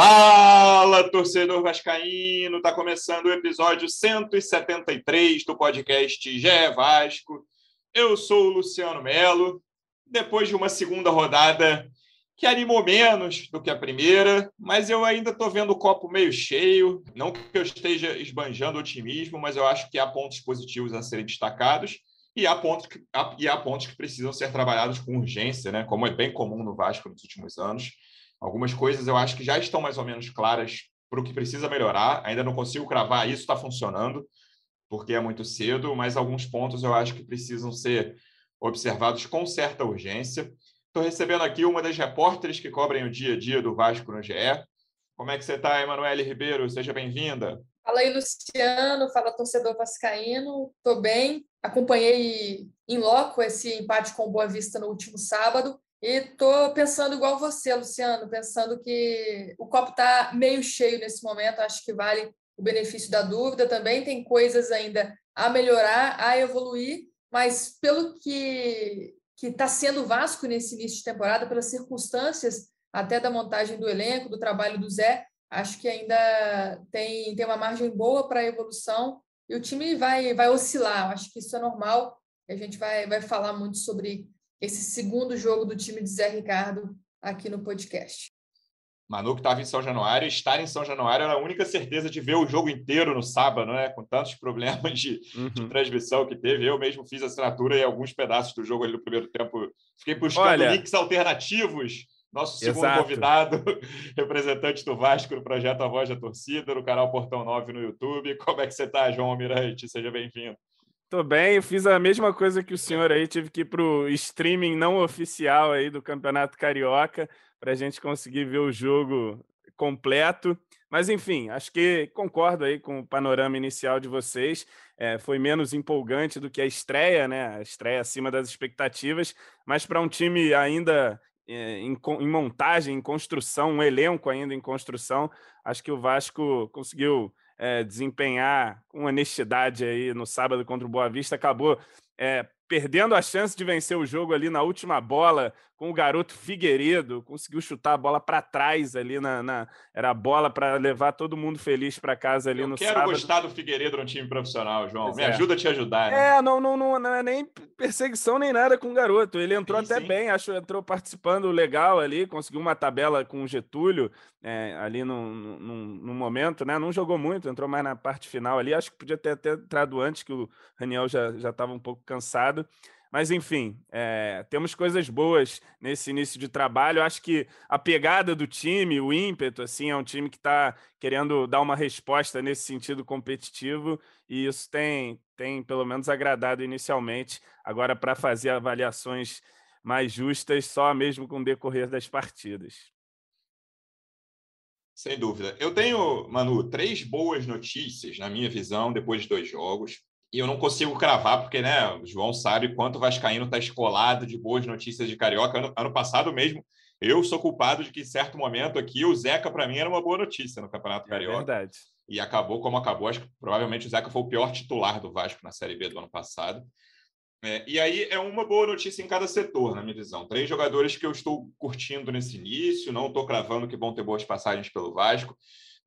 Fala, torcedor vascaíno! Tá começando o episódio 173 do podcast Gé Vasco. Eu sou o Luciano Melo. Depois de uma segunda rodada que animou menos do que a primeira, mas eu ainda estou vendo o copo meio cheio. Não que eu esteja esbanjando otimismo, mas eu acho que há pontos positivos a serem destacados e há pontos que, e há pontos que precisam ser trabalhados com urgência, né? como é bem comum no Vasco nos últimos anos. Algumas coisas eu acho que já estão mais ou menos claras para o que precisa melhorar. Ainda não consigo cravar isso está funcionando, porque é muito cedo, mas alguns pontos eu acho que precisam ser observados com certa urgência. Estou recebendo aqui uma das repórteres que cobrem o dia a dia do Vasco no GE. Como é que você está, Emanuele Ribeiro? Seja bem-vinda. Fala aí, Luciano. Fala, torcedor vascaíno. Estou bem. Acompanhei em loco esse empate com Boa Vista no último sábado e estou pensando igual você, Luciano, pensando que o copo está meio cheio nesse momento. Acho que vale o benefício da dúvida. Também tem coisas ainda a melhorar, a evoluir, mas pelo que que está sendo Vasco nesse início de temporada, pelas circunstâncias até da montagem do elenco, do trabalho do Zé, acho que ainda tem, tem uma margem boa para evolução e o time vai, vai oscilar. Acho que isso é normal. A gente vai, vai falar muito sobre esse segundo jogo do time de Zé Ricardo aqui no podcast. Manu, que estava em São Januário, estar em São Januário era a única certeza de ver o jogo inteiro no sábado, né? com tantos problemas de, uhum. de transmissão que teve. Eu mesmo fiz assinatura em alguns pedaços do jogo ali no primeiro tempo. Fiquei buscando Olha... links alternativos. Nosso segundo Exato. convidado, representante do Vasco no projeto A Voz da Torcida, no canal Portão 9 no YouTube. Como é que você está, João Almirante? Seja bem-vindo. Tô bem, eu fiz a mesma coisa que o senhor aí, tive que ir para o streaming não oficial aí do Campeonato Carioca para a gente conseguir ver o jogo completo. Mas, enfim, acho que concordo aí com o panorama inicial de vocês. É, foi menos empolgante do que a estreia, né? A estreia acima das expectativas, mas para um time ainda é, em, em, montagem, em construção, um elenco ainda em construção, acho que o Vasco conseguiu é, desempenhar com honestidade aí no sábado contra o Boa Vista, acabou é, perdendo a chance de vencer o jogo ali na última bola com o garoto Figueiredo, conseguiu chutar a bola para trás ali na, na, era a bola para levar todo mundo feliz para casa ali Eu no quero sábado. gostar do Figueiredo no time profissional, João. Pois Me é. ajuda a te ajudar. Né? É, não, não, não, não, é nem perseguição nem nada com o garoto. Ele entrou sim, até sim. bem, acho entrou participando legal ali, conseguiu uma tabela com o Getúlio é, ali no, no, no, momento, né? Não jogou muito, entrou mais na parte final ali. Acho que podia ter até entrado antes, que o Raniel já estava um pouco cansado. Mas, enfim, é, temos coisas boas nesse início de trabalho. Eu acho que a pegada do time, o ímpeto, assim, é um time que está querendo dar uma resposta nesse sentido competitivo, e isso tem, tem pelo menos agradado inicialmente. Agora, para fazer avaliações mais justas, só mesmo com o decorrer das partidas. Sem dúvida. Eu tenho, Manu, três boas notícias, na minha visão, depois de dois jogos e eu não consigo cravar, porque né, o João sabe quanto o Vascaíno está escolado de boas notícias de Carioca. Ano, ano, passado mesmo, eu sou culpado de que, em certo momento aqui, o Zeca, para mim, era uma boa notícia no Campeonato é Carioca. É verdade. E acabou como acabou. Acho que provavelmente o Zeca foi o pior titular do Vasco na Série B do ano passado. É, e aí é uma boa notícia em cada setor, na minha visão. Três jogadores que eu estou curtindo nesse início, não estou cravando que vão ter boas passagens pelo Vasco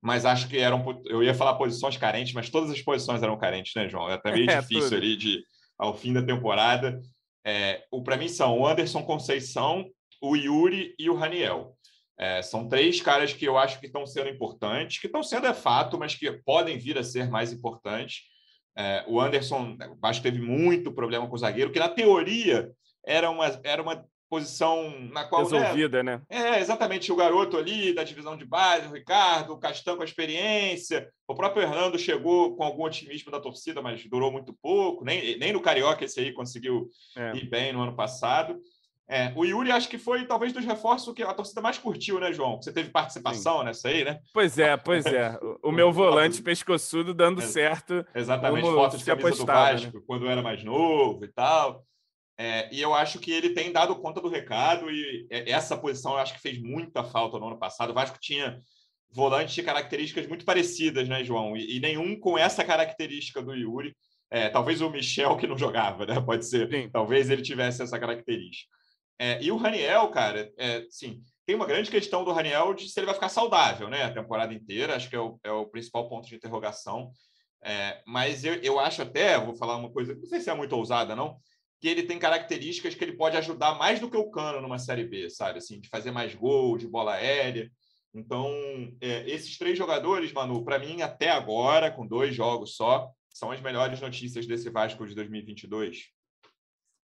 mas acho que eram. Eu ia falar posições carentes, mas todas as posições eram carentes, né, João? É até meio é, difícil tudo. ali de, ao fim da temporada. É, o para mim são o Anderson Conceição, o Yuri e o Raniel. É, são três caras que eu acho que estão sendo importantes, que estão sendo é fato, mas que podem vir a ser mais importantes. É, o Anderson, acho que teve muito problema com o zagueiro, que na teoria era uma, era uma posição na qual. Né, Resolvida, né? né? É, exatamente. O garoto ali da divisão de base, o Ricardo, o Castan com a experiência. O próprio Hernando chegou com algum otimismo da torcida, mas durou muito pouco. Nem, nem no Carioca esse aí conseguiu é. ir bem no ano passado. É, o Yuri acho que foi talvez dos reforços que a torcida mais curtiu, né, João? Você teve participação Sim. nessa aí, né? Pois é, pois é. O, o meu volante pescoçudo dando certo. Exatamente, foto de camisa apostava, do Vasco, né? quando era mais novo e tal. É, e eu acho que ele tem dado conta do recado e essa posição eu acho que fez muita falta no ano passado. O Vasco tinha volantes de características muito parecidas, né, João? E, e nenhum com essa característica do Yuri. É, talvez o Michel que não jogava, né? Pode ser. Sim. Talvez ele tivesse essa característica. É, e o Raniel, cara, é, sim, tem uma grande questão do Raniel de se ele vai ficar saudável, né? A temporada inteira, acho que é o, é o principal ponto de interrogação. É, mas eu, eu acho até, vou falar uma coisa, não sei se é muito ousada, não, que ele tem características que ele pode ajudar mais do que o Cano numa Série B, sabe? Assim, de fazer mais gol, de bola aérea. Então, é, esses três jogadores, Manu, para mim, até agora, com dois jogos só, são as melhores notícias desse Vasco de 2022.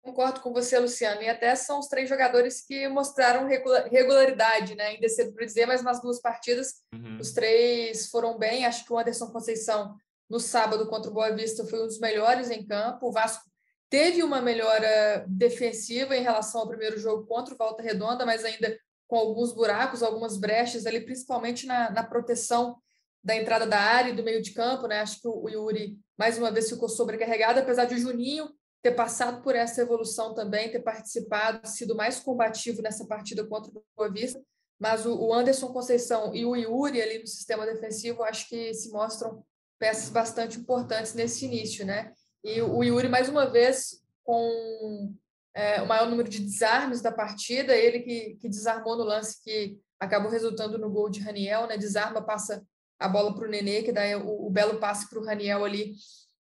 Concordo com você, Luciano. E até são os três jogadores que mostraram regularidade, né? Ainda cedo para dizer, mas nas duas partidas, uhum. os três foram bem. Acho que o Anderson Conceição, no sábado contra o Boa Vista, foi um dos melhores em campo. O Vasco teve uma melhora defensiva em relação ao primeiro jogo contra o Volta Redonda, mas ainda com alguns buracos, algumas brechas ali, principalmente na, na proteção da entrada da área e do meio de campo, né? Acho que o Yuri mais uma vez ficou sobrecarregado, apesar de o Juninho ter passado por essa evolução também, ter participado, sido mais combativo nessa partida contra o Boa Vista, mas o Anderson Conceição e o Yuri ali no sistema defensivo, acho que se mostram peças bastante importantes nesse início, né? E o Yuri, mais uma vez, com é, o maior número de desarmes da partida, ele que, que desarmou no lance que acabou resultando no gol de Raniel, né? Desarma, passa a bola para o Nenê, que dá o, o belo passe para o Raniel ali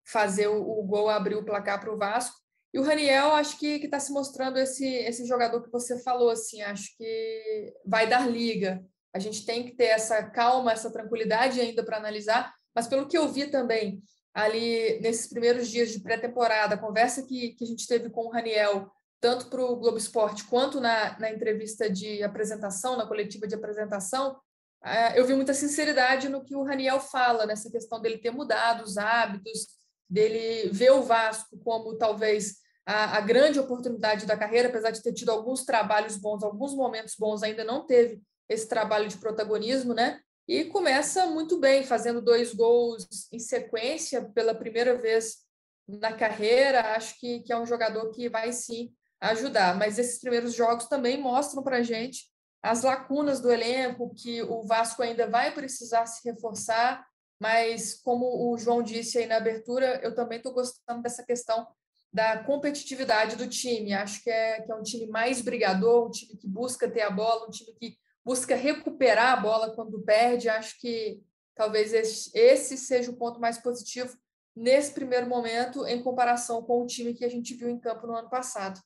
fazer o, o gol, abrir o placar para o Vasco. E o Raniel, acho que está se mostrando esse, esse jogador que você falou, assim, acho que vai dar liga. A gente tem que ter essa calma, essa tranquilidade ainda para analisar, mas pelo que eu vi também ali nesses primeiros dias de pré-temporada, a conversa que, que a gente teve com o Raniel, tanto para o Globo Esporte quanto na, na entrevista de apresentação, na coletiva de apresentação, é, eu vi muita sinceridade no que o Raniel fala, nessa questão dele ter mudado os hábitos, dele ver o Vasco como talvez a, a, grande oportunidade da carreira, apesar de ter tido alguns trabalhos bons, alguns momentos bons, ainda não teve esse trabalho de protagonismo, né? E começa muito bem, fazendo dois gols em sequência pela primeira vez na carreira. Acho que, que é um jogador que vai sim ajudar. Mas esses primeiros jogos também mostram para a gente as lacunas do elenco, que o Vasco ainda vai precisar se reforçar, mas como o João disse aí na abertura, eu também estou gostando dessa questão da competitividade do time. Acho que é, que é um time mais brigador, um time que busca ter a bola, um time que busca recuperar a bola quando perde. Acho que talvez esse, seja o ponto mais positivo nesse primeiro momento, em comparação com o time que a gente viu em campo no ano passado.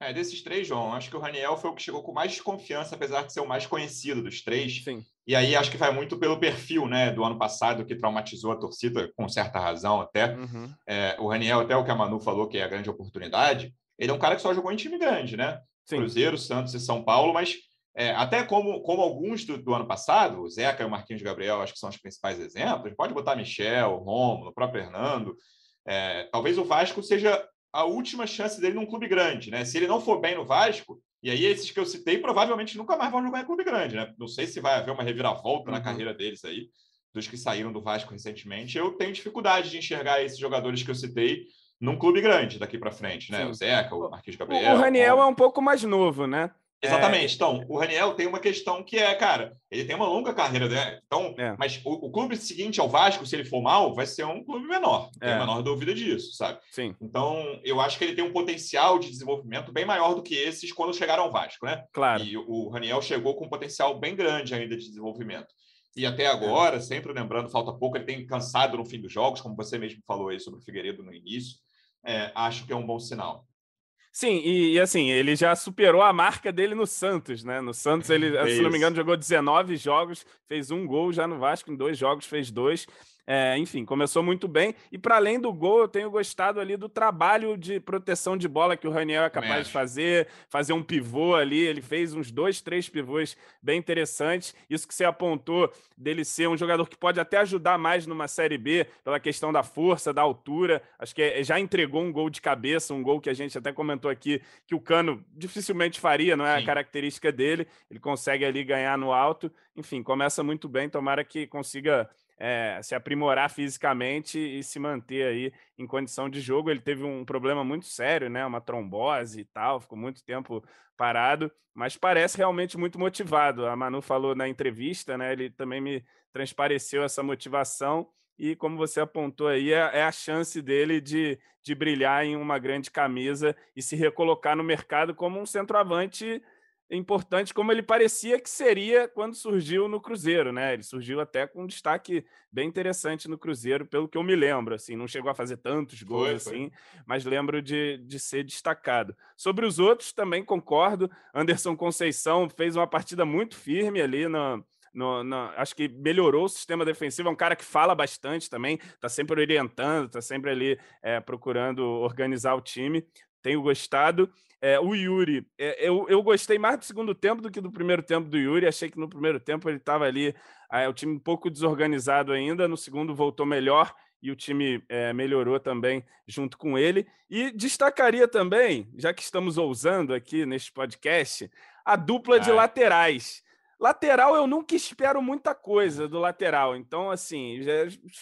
É, desses três, João, acho que o Raniel foi o que chegou com mais desconfiança, apesar de ser o mais conhecido dos três. Sim. E aí acho que vai muito pelo perfil né, do ano passado, que traumatizou a torcida, com certa razão até. Uhum. É, o Raniel, até o que a Manu falou, que é a grande oportunidade, ele é um cara que só jogou em time grande, né? Sim. Cruzeiro, Santos e São Paulo, mas é, até como, como alguns do, do, ano passado, o Zeca e o Marquinhos Gabriel, acho que são os principais exemplos, pode botar Michel, Romulo, o próprio Hernando. É, talvez o Vasco seja a última chance dele num clube grande, né? Se ele não for bem no Vasco, e aí esses que eu citei provavelmente nunca mais vão jogar em clube grande, né? Não sei se vai haver uma reviravolta uhum. na carreira deles aí, dos que saíram do Vasco recentemente. Eu tenho dificuldade de enxergar esses jogadores que eu citei num clube grande daqui para frente, né? Sim. O Zeca, o Marquinhos Gabriel. O Raniel o... é um pouco mais novo, né? Exatamente. É... Então, o Raniel tem uma questão que é, cara, ele tem uma longa carreira, né? Então, é. mas o, o, clube seguinte ao Vasco, se ele for mal, vai ser um clube menor. Não é. a menor dúvida disso, sabe? Sim. Então, eu acho que ele tem um potencial de desenvolvimento bem maior do que esses quando chegaram ao Vasco, né? Claro. E o Raniel chegou com um potencial bem grande ainda de desenvolvimento. E até agora, sempre lembrando, falta pouco, ele tem cansado no fim dos jogos, como você mesmo falou aí sobre o Figueiredo no início. É, acho que é um bom sinal. Sim, e, e, assim, ele já superou a marca dele no Santos, né? No Santos, ele, é se não me engano, jogou 19 jogos, fez um gol já no Vasco, em dois jogos fez dois. É, enfim, começou muito bem. E para além do gol, eu tenho gostado ali do trabalho de proteção de bola que o Raniel é capaz de fazer, fazer um pivô ali. Ele fez uns dois, três pivôs bem interessantes. Isso que você apontou dele ser um jogador que pode até ajudar mais numa Série B, pela questão da força, da altura. Acho que é, já entregou um gol de cabeça, um gol que a gente até comentou aqui que o Cano dificilmente faria, não é Sim. a característica dele. Ele consegue ali ganhar no alto. Enfim, começa muito bem. Tomara que consiga é, se aprimorar fisicamente e se manter aí em condição de jogo. Ele teve um problema muito sério, né? Uma trombose e tal, ficou muito tempo parado, mas parece realmente muito motivado. A Manu falou na entrevista, né? Ele também me transpareceu essa motivação e como você apontou aí, é, é a chance dele de, de brilhar em uma grande camisa e se recolocar no mercado como um centroavante importante como ele parecia que seria quando surgiu no Cruzeiro, né? Ele surgiu até com um destaque bem interessante no Cruzeiro, pelo que eu me lembro, assim, não chegou a fazer tantos gols foi, assim, foi. mas lembro de, de ser destacado. Sobre os outros também concordo, Anderson Conceição fez uma partida muito firme ali na no, no, acho que melhorou o sistema defensivo. É um cara que fala bastante também, está sempre orientando, está sempre ali é, procurando organizar o time. Tenho gostado. É, o Yuri, é, eu, eu gostei mais do segundo tempo do que do primeiro tempo do Yuri. Achei que no primeiro tempo ele estava ali, é, o time um pouco desorganizado ainda. No segundo voltou melhor e o time é, melhorou também junto com ele. E destacaria também, já que estamos ousando aqui neste podcast, a dupla de laterais. Lateral, eu nunca espero muita coisa do lateral. Então, assim, já,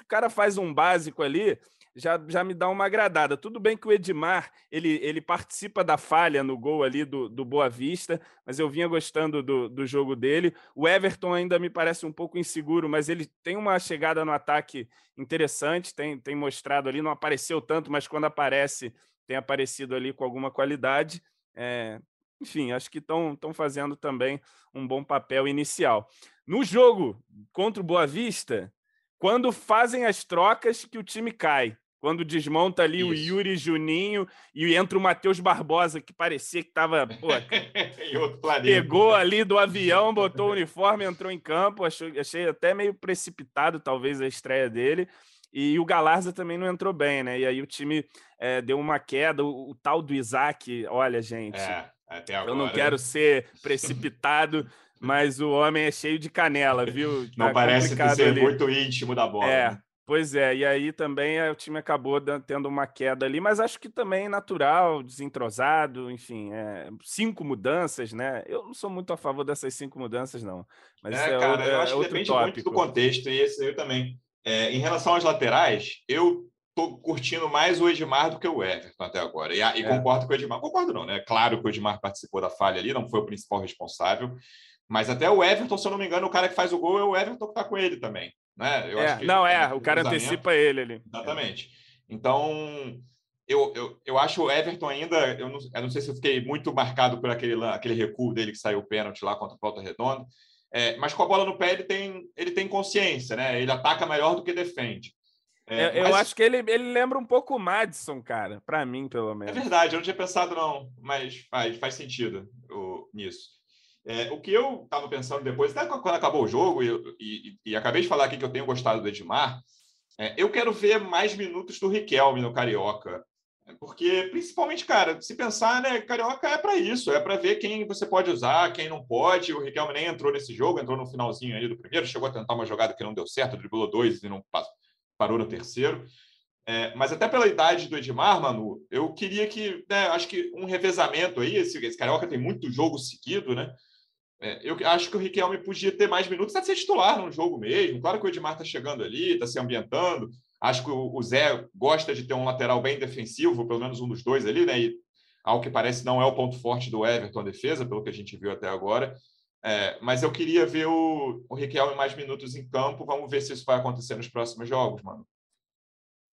o cara faz um básico ali, já, já me dá uma agradada. Tudo bem que o Edmar ele, ele participa da falha no gol ali do, do Boa Vista, mas eu vinha gostando do, do jogo dele. O Everton ainda me parece um pouco inseguro, mas ele tem uma chegada no ataque interessante, tem, tem mostrado ali, não apareceu tanto, mas quando aparece, tem aparecido ali com alguma qualidade. É, enfim, acho que estão fazendo também um bom papel inicial. No jogo contra o Boa Vista, quando fazem as trocas que o time cai. Quando desmonta ali Isso. o Yuri Juninho e entra o Matheus Barbosa, que parecia que estava. pegou ali do avião, botou o uniforme, entrou em campo. Achei, achei até meio precipitado, talvez, a estreia dele. E o Galarza também não entrou bem, né? E aí o time é, deu uma queda. O, o, tal do Isaac, olha, gente. É. Até agora. Eu não quero ser precipitado, mas o homem é cheio de canela, viu? Não tá parece ser ali. muito íntimo da bola. É. Né? Pois é, e aí também o time acabou tendo uma queda ali, mas acho que também natural, desentrosado, enfim, é, cinco mudanças, né? Eu não sou muito a favor dessas cinco mudanças, não. Mas é, é cara, eu acho que depende tópico. muito do contexto, e esse eu também. É, em relação aos laterais, eu tô curtindo mais o Edmar do que o Everton até agora. E, e é. concordo com o Edmar. Concordo não, né? Claro que o Edmar participou da falha ali, não foi o principal responsável. Mas até o Everton, se eu não me engano, o cara que faz o gol é o Everton que tá com ele também. Né? Eu é, não, é, o cara antecipa ele ali. Exatamente. Então, eu, eu, eu acho o Everton ainda, eu não, eu não sei se eu fiquei muito marcado por aquele, aquele recuo dele que saiu o pênalti lá contra a Volta Redonda, é, mas com a bola no pé ele tem, ele tem consciência, né? Ele ataca melhor do que defende. É, eu mas... acho que ele, ele lembra um pouco o Madison, cara, para mim, pelo menos. É verdade, eu não tinha pensado, não, mas faz, faz sentido o, nisso. É, o que eu estava pensando depois, até quando acabou o jogo, e, e, e, acabei de falar aqui que eu tenho gostado do Edmar, é, eu quero ver mais minutos do Riquelme no Carioca. Porque, principalmente, cara, se pensar, né, Carioca é para isso, é para ver quem você pode usar, quem não pode. O Riquelme nem entrou nesse jogo, entrou no finalzinho ali do primeiro, chegou a tentar uma jogada que não deu certo, driblou dois e não parou no terceiro. É, mas até pela idade do Edmar, Manu, eu queria que, né, acho que um revezamento aí, esse, esse Carioca tem muito jogo seguido, né? É, eu acho que o Riquelme podia ter mais minutos, até ser titular num jogo mesmo. Claro que o Edmar está chegando ali, está se ambientando. Acho que o, Zé gosta de ter um lateral bem defensivo, pelo menos um dos dois ali, né? E ao que parece não é o ponto forte do Everton a defesa, pelo que a gente viu até agora. É, mas eu queria ver o, o Riquelme mais minutos em campo. Vamos ver se isso vai acontecer nos próximos jogos, mano.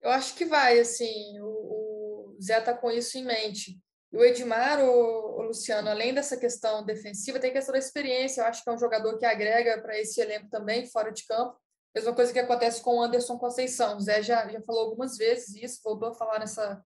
Eu acho que vai, assim. O, o Zé está com isso em mente. E o Edmar, o, o, Luciano, além dessa questão defensiva, tem a questão da experiência. Eu acho que é um jogador que agrega para esse elenco também, fora de campo. Mesma coisa que acontece com o Anderson Conceição. O Zé já, já falou algumas vezes isso, voltou a falar nessa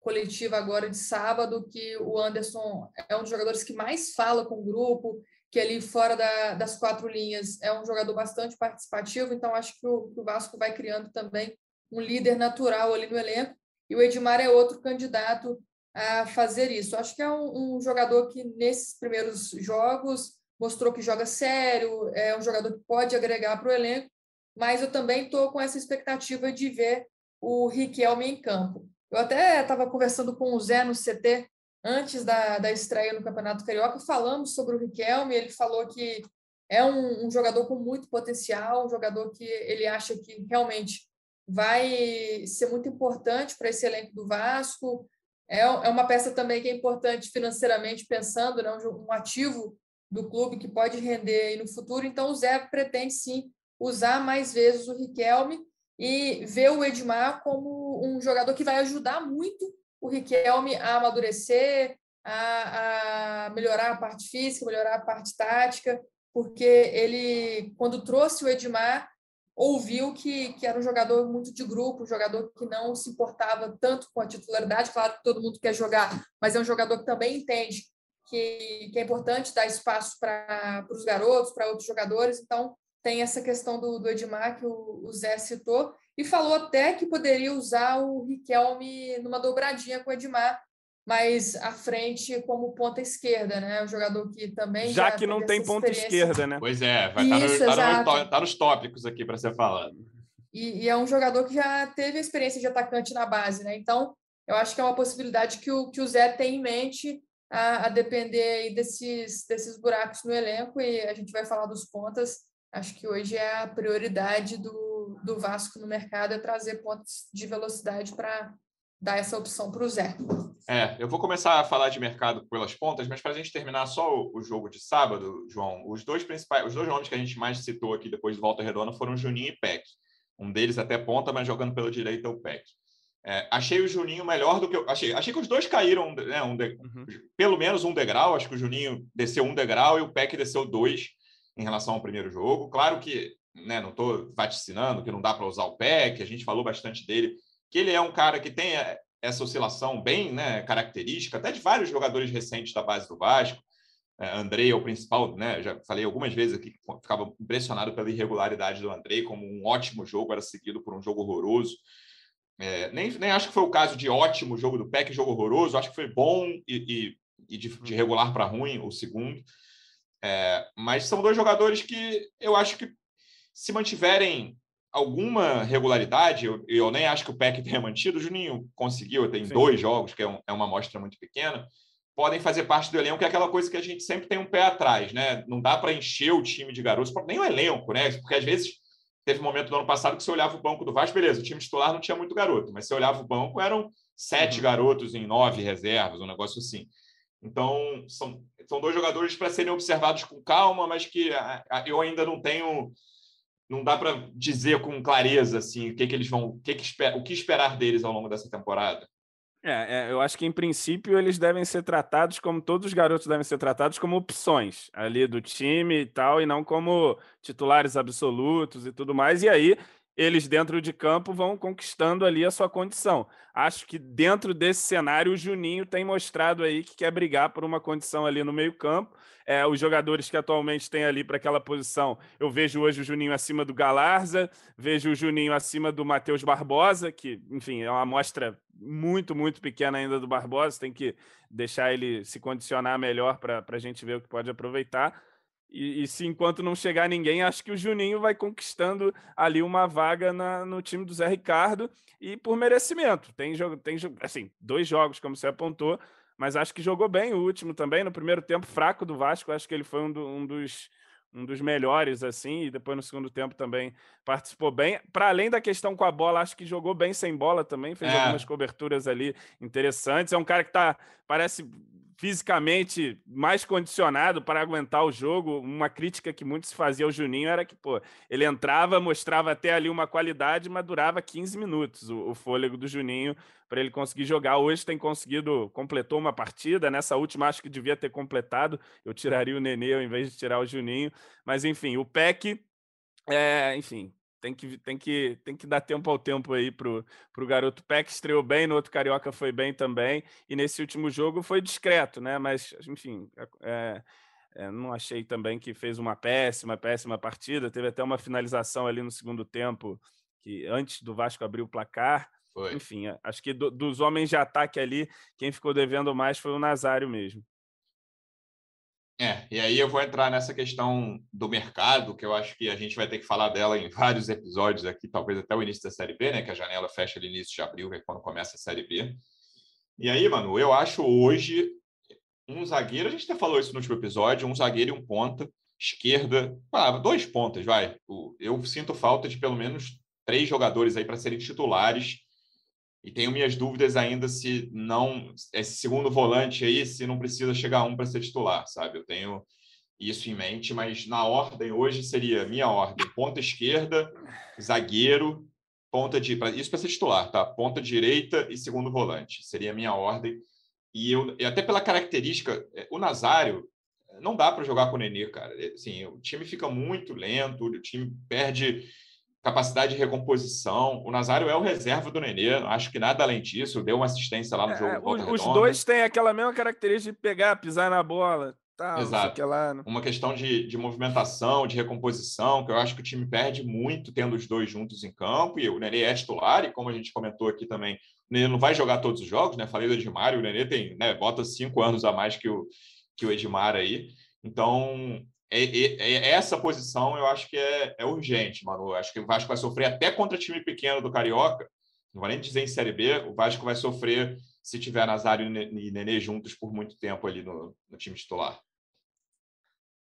coletiva agora de sábado, que o Anderson é um dos jogadores que mais fala com o grupo, que ali fora da, das quatro linhas é um jogador bastante participativo, então acho que o, que o Vasco vai criando também um líder natural ali no elenco, e o Edmar é outro candidato a fazer isso. Acho que é um, um jogador que nesses primeiros jogos mostrou que joga sério, é um jogador que pode agregar para o elenco, mas eu também estou com essa expectativa de ver o Riquelme em campo. Eu até estava conversando com o Zé no CT antes da, da estreia no Campeonato Carioca, falamos sobre o Riquelme, ele falou que é um, um, jogador com muito potencial, um jogador que ele acha que realmente vai ser muito importante para esse elenco do Vasco. É, é uma peça também que é importante financeiramente pensando, né? um, ativo do clube que pode render no futuro. Então, o Zé pretende sim usar mais vezes o Riquelme e ver o Edmar como um jogador que vai ajudar muito o Riquelme a amadurecer, a, a melhorar a parte física, melhorar a parte tática, porque ele, quando trouxe o Edmar, ouviu que, que era um jogador muito de grupo, um jogador que não se importava tanto com a titularidade. Claro que todo mundo quer jogar, mas é um jogador que também entende que, que é importante dar espaço para os garotos, para outros jogadores. Então, tem essa questão do, do Edmar que o, o, Zé citou, e falou até que poderia usar o Riquelme numa dobradinha com o Edmar, mas à frente como ponta esquerda, né? O jogador que também. Já, já que não tem ponta esquerda, né? Pois é, vai estar tá, no, tá, no, tá nos tópicos aqui para ser falado. E, e, é um jogador que já teve a experiência de atacante na base, né? Então, eu acho que é uma possibilidade que o, que o Zé tem em mente a, a depender desses, desses buracos no elenco, e a gente vai falar dos pontas. Acho que hoje é a prioridade do, do Vasco no mercado é trazer pontos de velocidade para dar essa opção para o Zé. É, eu vou começar a falar de mercado pelas pontas, mas para a gente terminar só o, o, jogo de sábado, João, os dois principais, os dois nomes que a gente mais citou aqui depois de volta redonda foram Juninho e Peck. Um deles até ponta, mas jogando pela direita o Peck. É, achei o Juninho melhor do que eu achei. Achei que os dois caíram, né, um de, uhum. pelo menos um degrau. Acho que o Juninho desceu um degrau e o Peck desceu dois em relação ao primeiro jogo. Claro que, né, não estou vaticinando que não dá para usar o Peck. A gente falou bastante dele que ele é um cara que tem é, essa oscilação bem né, característica, até de vários jogadores recentes da base do Vasco. É, Andrei é o principal, né? Já falei algumas vezes aqui que ficava impressionado pela irregularidade do Andrei, como um ótimo jogo era seguido por um jogo horroroso. É, nem, nem acho que foi o caso de ótimo jogo do PEC, jogo horroroso, acho que foi bom e, e, e de, de, regular para ruim o segundo. É, mas são dois jogadores que eu acho que se mantiverem alguma regularidade, eu, eu nem acho que o PEC tenha mantido, o Juninho conseguiu, tem Sim. dois jogos, que é, um, é uma amostra muito pequena, podem fazer parte do elenco, que é aquela coisa que a gente sempre tem um pé atrás, né? Não dá para encher o time de garotos, nem o elenco, né? Porque às vezes teve um momento do ano passado que você olhava o banco do Vasco, beleza, o time titular não tinha muito garoto, mas você olhava o banco, eram sete uhum. garotos em nove reservas, um negócio assim. Então, são, são dois jogadores para serem observados com calma, mas que a, a, eu ainda não tenho não dá para dizer com clareza assim o que, que eles vão, o que, que o que esperar deles ao longo dessa temporada. É, é, eu acho que em princípio eles devem ser tratados como todos os garotos devem ser tratados como opções ali do time e tal, e não como titulares absolutos e tudo mais. E aí eles dentro de campo vão conquistando ali a sua condição. Acho que dentro desse cenário o Juninho tem mostrado aí que quer brigar por uma condição ali no meio-campo. É, os jogadores que atualmente têm ali para aquela posição, eu vejo hoje o Juninho acima do Galarza, vejo o Juninho acima do Matheus Barbosa, que, enfim, é uma amostra muito, muito pequena ainda do Barbosa, tem que deixar ele se condicionar melhor para a gente ver o que pode aproveitar. E, e, se enquanto não chegar ninguém, acho que o Juninho vai conquistando ali uma vaga na, no time do Zé Ricardo e por merecimento. Tem jogo, tem assim, dois jogos, como você apontou, mas acho que jogou bem o último também. No primeiro tempo, fraco do Vasco, acho que ele foi um, do, um dos um dos melhores, assim, e depois no segundo tempo também participou bem. Para além da questão com a bola, acho que jogou bem sem bola também, fez é. algumas coberturas ali interessantes. É um cara que tá, parece fisicamente mais condicionado para aguentar o jogo. Uma crítica que muito se fazia ao Juninho era que, pô, ele entrava, mostrava até ali uma qualidade, mas durava 15 minutos o, o fôlego do Juninho para ele conseguir jogar. Hoje tem conseguido, completou uma partida, nessa última acho que devia ter completado. Eu tiraria o Nenê ao invés de tirar o Juninho, mas enfim, o PEC é, enfim, tem que, tem que, tem que dar tempo ao tempo aí pro, pro garoto Peck. Estreou bem, no outro Carioca foi bem também. E nesse último jogo foi discreto, né? Mas, enfim, é, é, não achei também que fez uma péssima, péssima partida. Teve até uma finalização ali no segundo tempo, que antes do Vasco abrir o placar. Foi. Enfim, acho que do, dos homens de ataque ali, quem ficou devendo mais foi o Nazário mesmo. É, e aí eu vou entrar nessa questão do mercado, que eu acho que a gente vai ter que falar dela em vários episódios aqui, talvez até o início da Série B, né? Que a janela fecha ali início de abril, que é quando começa a Série B. E aí, mano, eu acho hoje um zagueiro, a gente até falou isso no último episódio, um zagueiro e um ponta, esquerda, ah, dois pontas, vai. Eu sinto falta de pelo menos três jogadores aí para serem titulares e tenho minhas dúvidas ainda se não esse segundo volante aí se não precisa chegar um para ser titular, sabe? Eu tenho isso em mente, mas na ordem hoje seria minha ordem: ponta esquerda, zagueiro, ponta de isso para ser titular, tá? Ponta direita e segundo volante seria minha ordem. e, eu, e até pela característica, é, o Nazário não dá para jogar com o Nenê, cara. Assim, o time fica muito lento, o time perde capacidade de recomposição. O Nazário é o reserva do Nenê, acho que nada além disso. Deu uma assistência lá no é, jogo. Os, os dois têm aquela mesma característica de pegar, pisar na bola. Tá, Exato. Lá, né? Uma questão de, de movimentação, de recomposição, que eu acho que o time perde muito tendo os dois juntos em campo. E o Nenê é titular, e como a gente comentou aqui também, o Nenê não vai jogar todos os jogos, né? Falei do Edmar, o Nenê tem, né, bota cinco anos a mais que o, que o Edmar aí. Então, é, é, é, essa posição eu acho que é, é, urgente, mano. Acho que o Vasco vai sofrer até contra time pequeno do Carioca. Não vou nem dizer em Série B, o Vasco vai sofrer se tiver Nazário e Nenê juntos por muito tempo ali no, no time titular.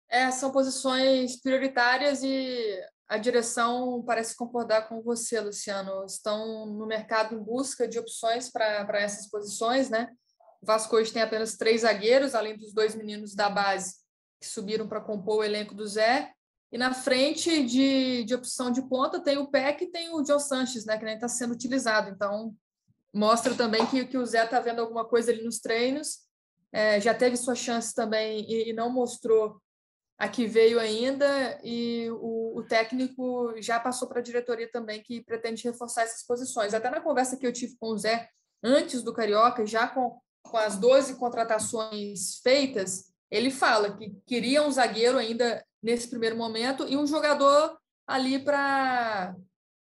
É, são posições prioritárias e a direção parece concordar com você, Luciano. Estão no mercado em busca de opções para essas posições, né? O Vasco hoje tem apenas três zagueiros, além dos dois meninos da base que subiram para compor o elenco do Zé. E na frente de, de opção de ponta tem o Peck e tem o John Sanches, né, que nem está sendo utilizado. Então, mostra também que, que o Zé está vendo alguma coisa ali nos treinos. É, já teve sua chance também e, e, não mostrou a que veio ainda. E o, o técnico já passou para a diretoria também que pretende reforçar essas posições. Até na conversa que eu tive com o Zé antes do Carioca, já com com as 12 contratações feitas, ele fala que queria um zagueiro ainda nesse primeiro momento e um jogador ali para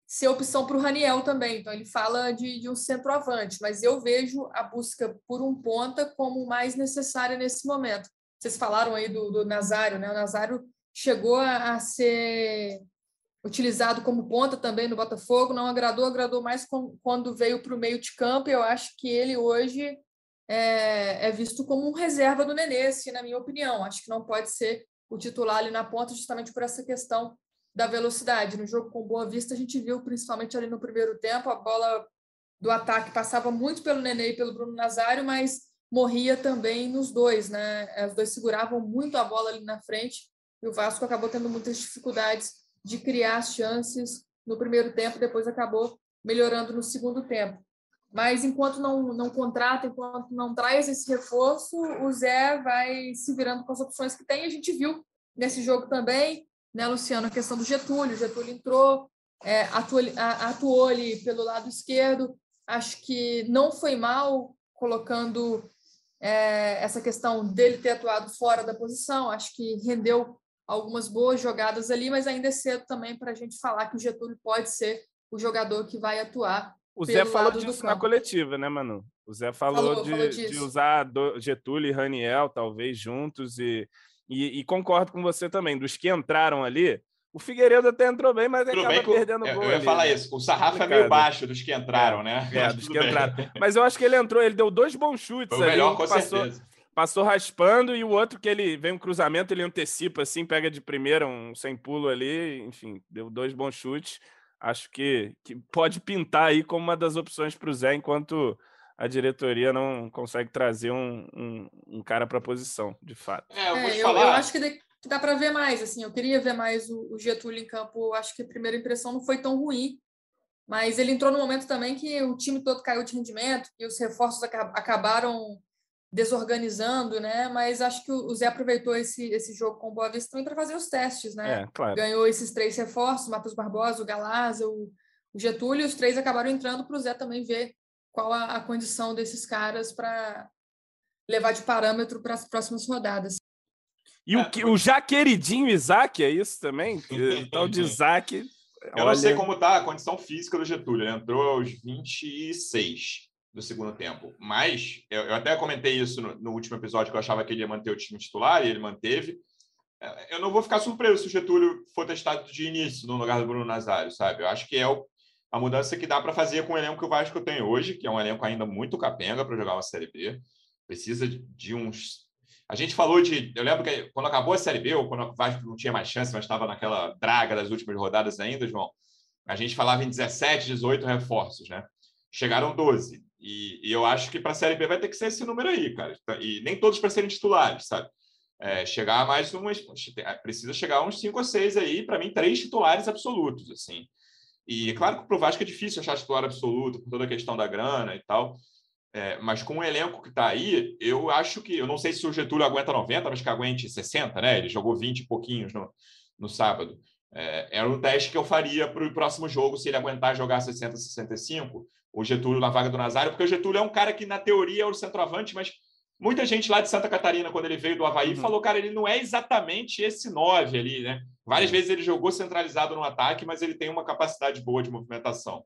ser opção para o Raniel também. Então, ele fala de, de um centroavante, mas eu vejo a busca por um ponta como mais necessária nesse momento. Vocês falaram aí do, do Nazário, né? O Nazário chegou a, a ser utilizado como ponta também no Botafogo, não agradou, agradou mais com, quando veio para o meio de campo. Eu acho que ele hoje é, é visto como um reserva do Nenê, assim, na minha opinião. Acho que não pode ser o titular ali na ponta, justamente por essa questão da velocidade. No jogo com Boa Vista, a gente viu, principalmente ali no primeiro tempo, a bola do ataque passava muito pelo Nenê e pelo Bruno Nazário, mas morria também nos dois, né? Os dois seguravam muito a bola ali na frente e o Vasco acabou tendo muitas dificuldades de criar chances no primeiro tempo, depois acabou melhorando no segundo tempo. Mas enquanto não, não contrata, enquanto não traz esse reforço, o Zé vai se virando com as opções que tem. A gente viu nesse jogo também, né, Luciano, a questão do Getúlio. O Getúlio entrou, é, atuou, atuou ali pelo lado esquerdo. Acho que não foi mal colocando é, essa questão dele ter atuado fora da posição. Acho que rendeu algumas boas jogadas ali, mas ainda é cedo também para a gente falar que o Getúlio pode ser o jogador que vai atuar o Zé falou disso na coletiva, né, Manu? O Zé falou, falou, de, falou de, usar Getúlio e Raniel, talvez, juntos, e, e, e, concordo com você também. Dos que entraram ali, o Figueiredo até entrou bem, mas Tudo acaba bem perdendo o gol. Eu ia ali, falar né? isso. O sarrafo é meio baixo dos que entraram, né? É, dos que bem. entraram. Mas eu acho que ele entrou, ele deu dois bons chutes Foi o ali. Melhor, com passou, certeza. Passou raspando e o outro que ele vem um cruzamento, ele antecipa assim, pega de primeira um sem pulo ali, enfim, deu dois bons chutes acho que, que pode pintar aí como uma das opções para o Zé, enquanto a diretoria não consegue trazer um, um, um cara para a posição, de fato. É, eu, é, eu, eu, acho que dá para ver mais. Assim, eu queria ver mais o, o Getúlio em campo. Acho que a primeira impressão não foi tão ruim, mas ele entrou no momento também que o time todo caiu de rendimento e os reforços acabaram desorganizando, né? Mas acho que o Zé aproveitou esse, esse jogo com o Boa Vista também para fazer os testes, né? É, claro. Ganhou esses três reforços, o Matheus Barbosa, o Galaza, o, o Getúlio, e os três acabaram entrando para o Zé também ver qual a, a condição desses caras para levar de parâmetro para as próximas rodadas. E o, que, o já queridinho Isaac, é isso também? O tal de Isaac. Eu olha... não sei como está a condição física do Getúlio, ele entrou aos 26 do segundo tempo. Mas eu, eu até comentei isso no, no, último episódio que eu achava que ele ia manter o time titular e ele manteve. É, eu não vou ficar surpreso se o Getúlio for testado de início no lugar do Bruno Nazário, sabe? Eu acho que é o, a mudança que dá para fazer com o elenco que o Vasco tem hoje, que é um elenco ainda muito capenga para jogar uma Série B. Precisa de, de uns a gente falou de. Eu lembro que quando acabou a Série B, ou quando o Vasco não tinha mais chance, mas estava naquela draga das últimas rodadas ainda, João, a gente falava em 17, 18 reforços, né? Chegaram 12. E, e eu acho que para a Série B vai ter que ser esse número aí, cara. E nem todos para serem titulares, sabe? É, chegar a mais umas. Precisa chegar a uns cinco ou seis aí, para mim, três titulares absolutos, assim. E claro que para o Vasco é difícil achar titular absoluto, por toda a questão da grana e tal. É, mas com o elenco que está aí, eu acho que. Eu não sei se o Getúlio aguenta 90, mas que aguente 60, né? Ele jogou 20 e pouquinhos no, no sábado. É, era um teste que eu faria para o próximo jogo, se ele aguentar jogar 60, 65, o Getúlio na vaga do Nazário, porque o Getúlio é um cara que, na teoria, é o centroavante, mas muita gente lá de Santa Catarina, quando ele veio do Havaí, uhum. falou, cara, ele não é exatamente esse 9 ali, né? Várias vezes ele jogou centralizado no ataque, mas ele tem uma capacidade boa de movimentação.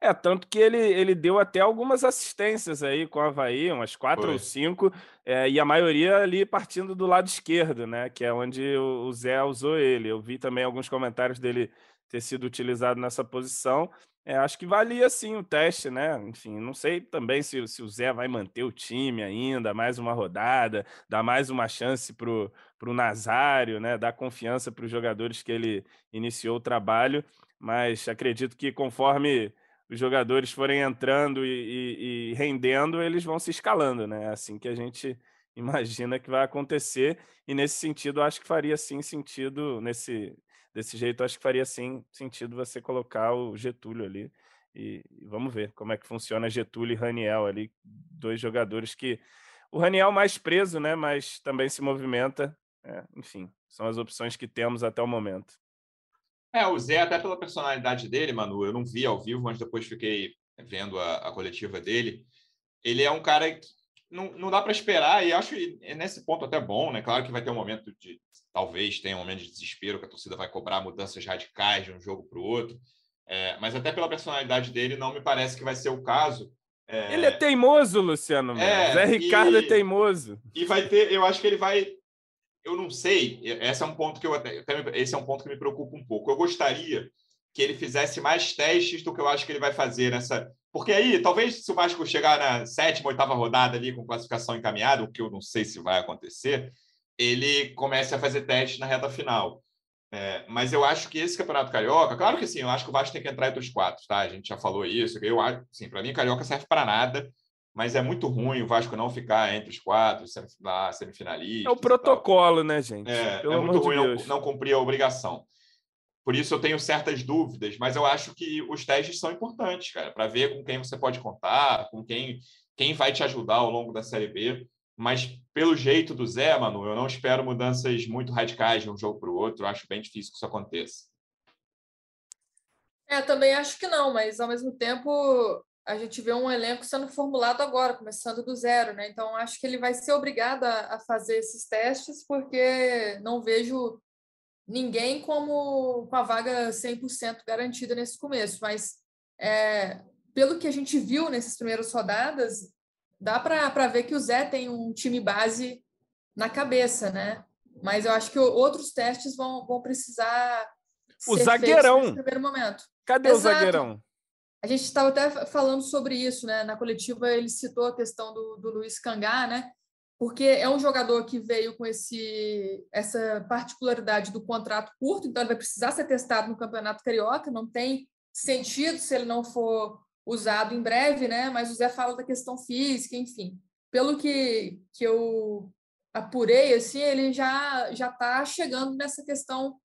É, tanto que ele, ele deu até algumas assistências aí com o Havaí, umas quatro Foi. ou cinco, é, e a maioria ali partindo do lado esquerdo, né? Que é onde o Zé usou ele. Eu vi também alguns comentários dele ter sido utilizado nessa posição. É, acho que valia sim o teste, né? Enfim, não sei também se, se o Zé vai manter o time ainda, mais uma rodada, dar mais uma chance para o Nazário, né? Dar confiança para os jogadores que ele iniciou o trabalho, mas acredito que conforme os jogadores forem entrando e, e, e, rendendo, eles vão se escalando, né? É assim que a gente imagina que vai acontecer. E nesse sentido, acho que faria sim sentido, nesse desse jeito, acho que faria sim sentido você colocar o Getúlio ali. E, e vamos ver como é que funciona Getúlio e Raniel ali, dois jogadores que. O Raniel mais preso, né? Mas também se movimenta. É, enfim, são as opções que temos até o momento. É, o Zé, até pela personalidade dele, Manu, eu não vi ao vivo, mas depois fiquei vendo a, a coletiva dele. Ele é um cara não, não dá para esperar, e acho que é nesse ponto até bom, né? Claro que vai ter um momento de. Talvez tenha um momento de desespero, que a torcida vai cobrar mudanças radicais de um jogo para o outro. É, mas até pela personalidade dele, não me parece que vai ser o caso. É... Ele é teimoso, Luciano. É, Zé Ricardo e, é teimoso. E vai ter, eu acho que ele vai eu não sei, esse é um ponto que eu até, esse é um ponto que me preocupa um pouco. Eu gostaria que ele fizesse mais testes do que eu acho que ele vai fazer nessa. Porque aí, talvez se o Vasco chegar na sétima, oitava rodada ali com classificação encaminhada, o que eu não sei se vai acontecer, ele comece a fazer testes na reta final. É, mas eu acho que esse campeonato carioca, claro que sim, eu acho que o Vasco tem que entrar entre os quatro, tá? A gente já falou isso. Eu acho, sim, para mim, carioca serve para nada mas é muito ruim o Vasco não ficar entre os quatro, semifinalistas. É o protocolo, né, gente? É, é muito ruim de não, não cumprir a obrigação. Por isso eu tenho certas dúvidas, mas eu acho que os testes são importantes, cara, para ver com quem você pode contar, com quem, quem vai te ajudar ao longo da Série B. Mas pelo jeito do Zé, Manu, eu não espero mudanças muito radicais de um jogo para o outro. Eu acho bem difícil que isso aconteça. É, também acho que não, mas ao mesmo tempo a gente vê um elenco sendo formulado agora, começando do zero, né? Então acho que ele vai ser obrigado a, a fazer esses testes, porque não vejo ninguém como com a vaga 100% garantida nesse começo. Mas é, pelo que a gente viu nessas primeiras rodadas, dá para ver que o Zé tem um time base na cabeça, né? Mas eu acho que outros testes vão, vão precisar. O zagueirão. Primeiro momento. Cadê Exato. o zagueirão? A gente estava até falando sobre isso, né? Na coletiva ele citou a questão do, do Luiz Cangá, né? Porque é um jogador que veio com esse, essa particularidade do contrato curto, então ele vai precisar ser testado no Campeonato Carioca, não tem sentido se ele não for usado em breve, né? Mas o Zé fala da questão física, enfim. Pelo que, que eu apurei, assim, ele já já está chegando nessa questão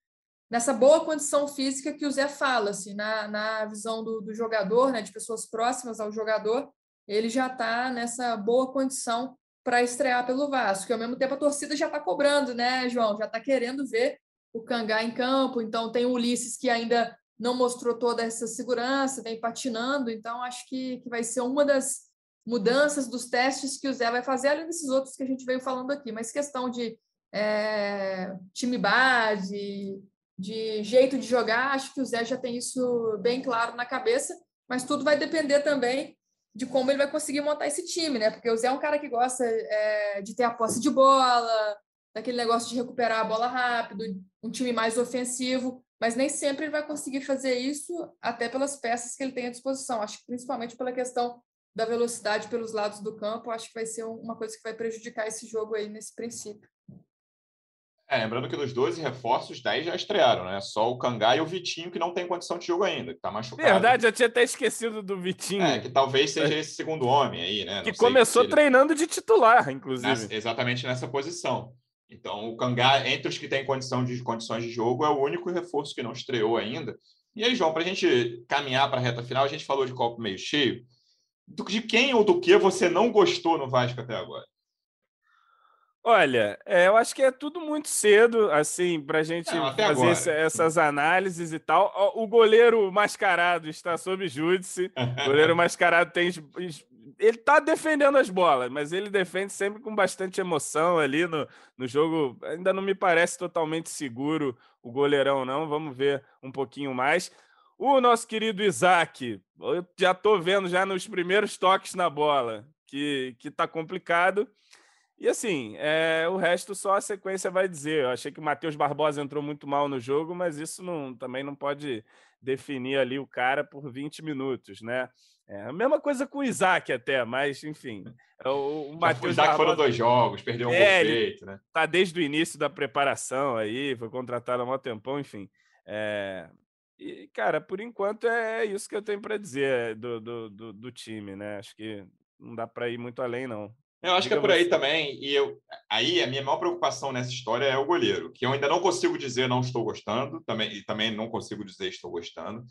nessa boa condição física que o Zé fala, assim, na, na visão do, do jogador, né, de pessoas próximas ao jogador, ele já está nessa boa condição para estrear pelo Vasco. E ao mesmo tempo a torcida já está cobrando, né, João? Já está querendo ver o Cangá em campo. Então tem o Ulisses que ainda não mostrou toda essa segurança, vem patinando. Então acho que, que vai ser uma das mudanças dos testes que o Zé vai fazer, além desses outros que a gente veio falando aqui. Mas questão de é, time base, de jeito de jogar, acho que o Zé já tem isso bem claro na cabeça, mas tudo vai depender também de como ele vai conseguir montar esse time, né? Porque o Zé é um cara que gosta é, de ter a posse de bola, daquele negócio de recuperar a bola rápido, um time mais ofensivo, mas nem sempre ele vai conseguir fazer isso, até pelas peças que ele tem à disposição. Acho que principalmente pela questão da velocidade pelos lados do campo, acho que vai ser uma coisa que vai prejudicar esse jogo aí nesse princípio. É, lembrando que dos 12 reforços, 10 já estrearam, né? Só o Cangá e o Vitinho que não tem condição de jogo ainda, que tá machucado. Verdade, eu tinha até esquecido do Vitinho. É, que talvez seja esse segundo homem aí, né? Não que começou ele... treinando de titular, inclusive. Nessa, exatamente nessa posição. Então, o Cangá, entre os que têm condição de, condições de jogo, é o único reforço que não estreou ainda. E aí, João, para a gente caminhar para a reta final, a gente falou de copo meio cheio. de quem ou do que você não gostou no Vasco até agora? Olha, é, eu acho que é tudo muito cedo, assim, para a gente Não, fazer essa- essas análises e tal. O goleiro mascarado está sob júdice. O goleiro mascarado tem. Ele tá defendendo as bolas, mas ele defende sempre com bastante emoção ali no, no jogo. Ainda não me parece totalmente seguro o goleirão, não. Vamos ver um pouquinho mais. O nosso querido Isaac, eu já tô vendo já nos primeiros toques na bola que, que tá complicado. E assim, é, o resto só a sequência vai dizer. Eu achei que o Matheus Barbosa entrou muito mal no jogo, mas isso não, também não pode definir ali o cara por 20 minutos, né? É a mesma coisa com o Isaac até, mas enfim. é O, o Matheus já que foram Barbosa dois jogos, perdeu um É, gol feito, né? tá desde o início da preparação aí, foi contratado há um tempão, enfim. É, E, cara, por enquanto é isso que eu tenho para dizer do, do, do, do time, né? Acho que não dá para ir muito além, não. Eu acho que é Diga por aí você. também. E eu, aí a minha maior preocupação nessa história é o goleiro, que eu ainda não consigo dizer não estou gostando, também, e também não consigo dizer estou gostando.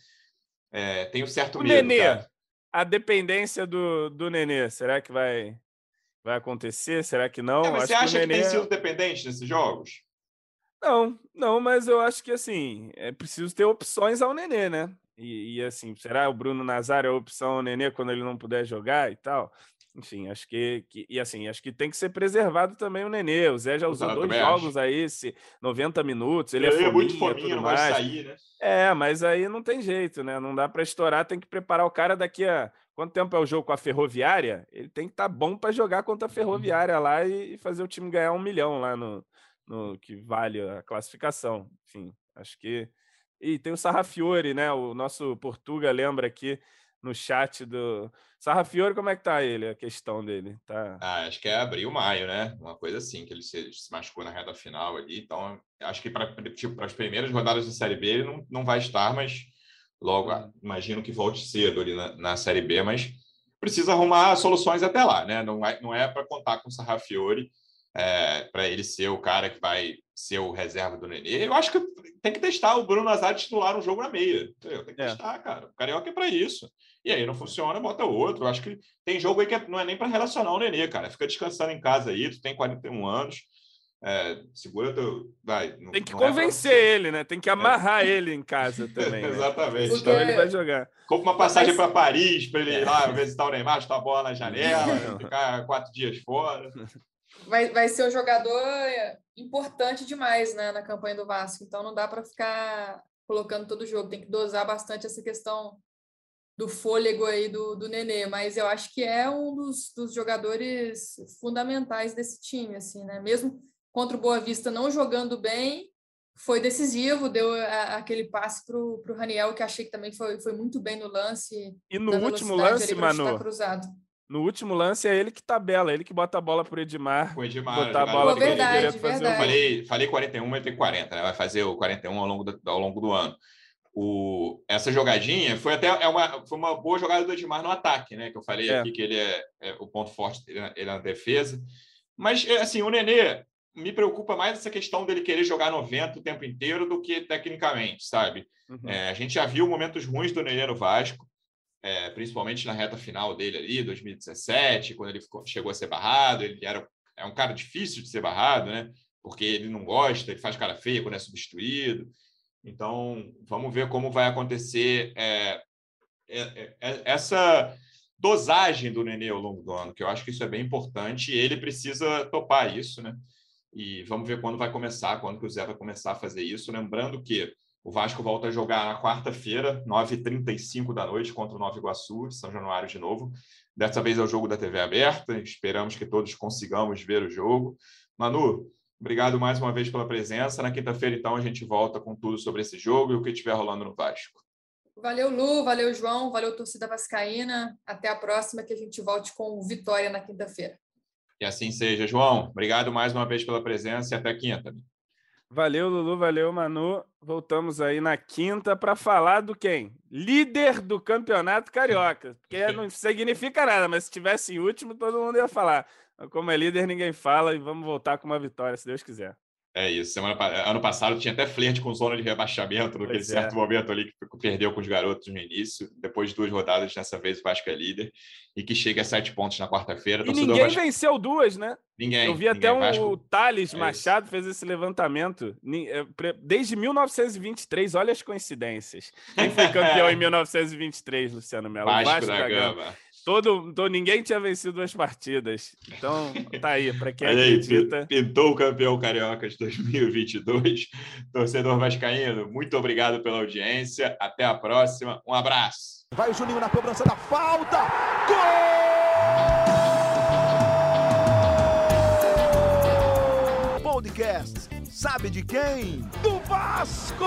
É, tenho certo O medo, Nenê, cara. a dependência do, do Nenê, será que vai, vai acontecer? Será que não? É, mas Acho você que acha que Nenê- tem sido dependente nesses jogos? Não, não, mas eu acho que assim, é preciso ter opções ao Nenê, né? E, e, assim, será o Bruno Nazário a opção ao Nenê quando ele não puder jogar e tal? Enfim, acho que, que- e assim, acho que tem que ser preservado também o Nenê. O Zé já usou dois jogos aí, se 90 minutos, ele é Ele fominha, é muito fominha, tudo não vai mais. sair, né? É, mas aí não tem jeito, né? Não dá para estourar, tem que preparar o cara daqui a quanto tempo é o jogo com a Ferroviária? Ele tem que estar bom para jogar contra a Ferroviária lá e, e fazer o time ganhar um milhão lá no, no que vale a classificação. Enfim, acho que e tem o Sarrafiore, né? O nosso Portuga lembra aqui no chat do Sarrafiore, como é que tá ele? A questão dele, tá? Ah, acho que é abril, maio, né? Uma coisa assim, que ele se, se machucou na reta final ali. Então, acho que para tipo, as primeiras rodadas da Série B ele não, não vai estar, mas logo ah, imagino que volte cedo ali na, na Série B, mas precisa arrumar soluções até lá, né? Não é, não é para contar com o Sarrafiore para ele ser o cara que vai ser o reserva do Nenê. Eu acho que tem que testar o Bruno Nazário titular um jogo na meia. Entendeu? Tem que É. testar, cara. O Carioca é para isso. E aí não funciona, bota outro. Eu acho que tem jogo aí que é- não é nem para relacionar o Nenê, cara. Fica descansando em casa aí, tu tem 41 anos. é, segura teu. Vai, não- Tem que não é pra convencer ele, né? Tem que amarrar ele em casa também. né? Exatamente. Porque- Então ele vai jogar. Compra uma passagem Mas- para Paris para ele É. ir lá visitar o Neymar, chutar a bola na janela, ficar quatro dias fora. vai, vai ser um jogador é, importante demais né, na campanha do Vasco. Então não dá para ficar colocando todo jogo. Tem que dosar bastante essa questão do fôlego aí do, do Nenê. Mas eu acho que é um dos, dos jogadores fundamentais desse time, assim, né? Mesmo contra o Boa Vista não jogando bem, foi decisivo, deu a- aquele passe para o Raniel, que achei que também foi, foi muito bem no lance. E no último lance, Manu, cruzado. No último lance é ele que tabela, ele que bota a bola pro Edmar. O Edmar, botar a jogador bola Pô, ele- verdade, direto fazer verdade. falei, falei 41, mas tem 40, né? Vai fazer o 41 ao longo do, ao longo do ano. O, essa jogadinha foi até é uma, foi uma boa jogada do Edmar no ataque, né? Que eu falei É. aqui que ele é, é o ponto forte dele na, ele na defesa. Mas, é, assim, o Nenê me preocupa mais essa questão dele querer jogar 90 o tempo inteiro do que tecnicamente, sabe? Uhum. É, a gente já viu momentos ruins do Nenê no Vasco, é, principalmente na reta final dele ali, 2017, quando ele ficou- chegou a ser barrado. Ele era é um cara difícil de ser barrado, né? Porque ele não gosta, ele faz cara feia quando é substituído. Então, vamos ver como vai acontecer é, é, é, essa dosagem do Nenê ao longo do ano, que eu acho que isso é bem importante e ele precisa topar isso, né? E vamos ver quando vai começar, quando que o Zé vai começar a fazer isso. Lembrando que o Vasco volta a jogar na quarta-feira, 9h35 da noite, contra o Nova Iguaçu, São Januário de novo. Dessa vez é o jogo da TV aberta, esperamos que todos consigamos ver o jogo. Manu, obrigado mais uma vez pela presença. Na quinta-feira, então, a gente volta com tudo sobre esse jogo e o que estiver rolando no Vasco. Valeu, Lu, valeu, João, valeu, torcida vascaína. Até a próxima, que a gente volte com vitória na quinta-feira. E assim seja, João. Obrigado mais uma vez pela presença e até quinta. Valeu, Lulu, valeu, Manu. Voltamos aí na quinta para falar do quem? Líder do Campeonato Carioca. Porque não significa nada, mas se tivesse em último, todo mundo ia falar. Como é líder, ninguém fala e vamos voltar com uma vitória, se Deus quiser. É isso. Semana, ano passado tinha até flerte com zona de rebaixamento, naquele pois certo é. momento ali que perdeu com os garotos no início. Depois de duas rodadas, dessa vez o Vasco é líder. E que chega a sete pontos na quarta-feira. E ninguém Vasco... venceu duas, né? Ninguém. Eu vi ninguém. até um, Vasco... o Thales é Machado fez esse levantamento. É, desde 1923, olha as coincidências. Quem foi campeão em 1923, Luciano Melo? Vasco, Vasco da, da Gama. Gama. Todo, todo, ninguém tinha vencido duas partidas. Então, tá aí, para quem aí, acredita. Pintou o campeão carioca de 2022. Torcedor Vascaíno, muito obrigado pela audiência. Até a próxima. Um abraço. Vai o Juninho na cobrança da falta. Gol! Podcast. Sabe de quem? Do Vasco!